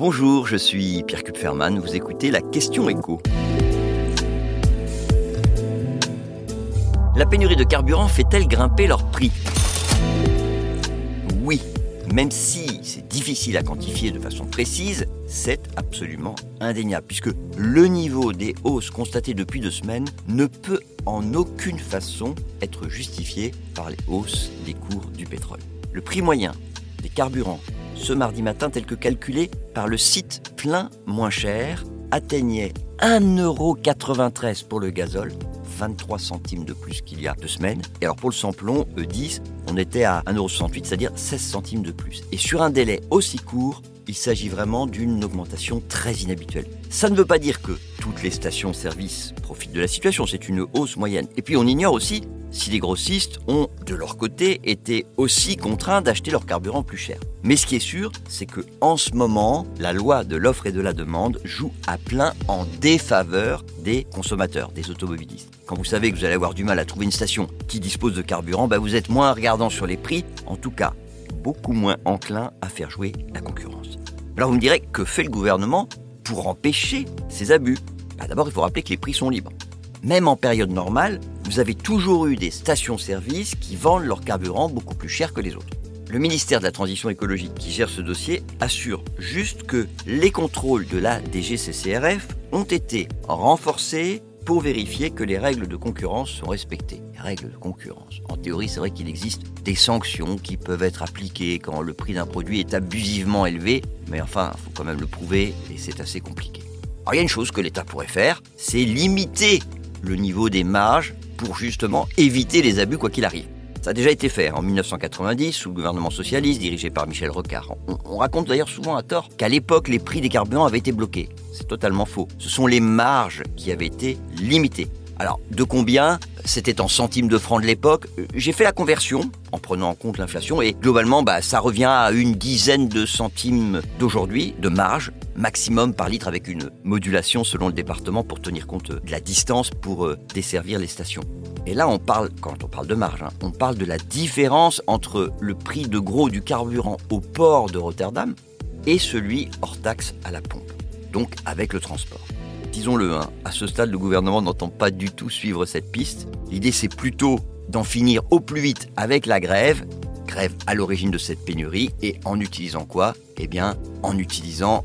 Bonjour, je suis Pierre Kupferman, vous écoutez la question écho. La pénurie de carburant fait-elle grimper leur prix? Oui, même si c'est difficile à quantifier de façon précise, c'est absolument indéniable, puisque le niveau des hausses constatées depuis deux semaines ne peut en aucune façon être justifié par les hausses des cours du pétrole. Le prix moyen des carburants ce mardi matin, tel que calculé par le site Plein Moins Cher, atteignait 1,93€ pour le gazole, 23 centimes de plus qu'il y a deux semaines. Et alors pour le samplon E10, on était à 1,68€, c'est-à-dire 16 centimes de plus. Et sur un délai aussi court, il s'agit vraiment d'une augmentation très inhabituelle. Ça ne veut pas dire que toutes les stations-service profitent de la situation, c'est une hausse moyenne. Et puis on ignore aussi si les grossistes ont, de leur côté, été aussi contraints d'acheter leur carburant plus cher. Mais ce qui est sûr, c'est que en ce moment, la loi de l'offre et de la demande joue à plein en défaveur des consommateurs, des automobilistes. Quand vous savez que vous allez avoir du mal à trouver une station qui dispose de carburant, bah vous êtes moins regardant sur les prix, en tout cas beaucoup moins enclin à faire jouer la concurrence. Alors vous me direz, que fait le gouvernement pour empêcher ces abus bah, D'abord, il faut rappeler que les prix sont libres. Même en période normale, vous avez toujours eu des stations-service qui vendent leur carburant beaucoup plus cher que les autres. Le ministère de la Transition écologique qui gère ce dossier assure juste que les contrôles de la DGCCRF ont été renforcés pour vérifier que les règles de concurrence sont respectées. Les règles de concurrence. En théorie, c'est vrai qu'il existe des sanctions qui peuvent être appliquées quand le prix d'un produit est abusivement élevé, mais enfin, il faut quand même le prouver et c'est assez compliqué. Alors il y a une chose que l'État pourrait faire, c'est limiter le niveau des marges pour justement éviter les abus quoi qu'il arrive. Ça a déjà été fait en 1990 sous le gouvernement socialiste dirigé par Michel Rocard. On, raconte d'ailleurs souvent à tort qu'à l'époque les prix des carburants avaient été bloqués. C'est totalement faux. Ce sont les marges qui avaient été limitées. Alors, de combien C'était en centimes de francs de l'époque? J'ai fait la conversion en prenant en compte l'inflation et globalement, bah, ça revient à une dizaine de centimes d'aujourd'hui de marge maximum par litre avec une modulation selon le département pour tenir compte de la distance pour euh, desservir les stations. Et là, on parle, quand on parle de marge, hein, on parle de la différence entre le prix de gros du carburant au port de Rotterdam et celui hors taxe à la pompe, donc avec le transport. Disons-le, hein, à ce stade, le gouvernement n'entend pas du tout suivre cette piste. L'idée, c'est plutôt d'en finir au plus vite avec la grève, grève à l'origine de cette pénurie, et en utilisant quoi? Eh bien, en utilisant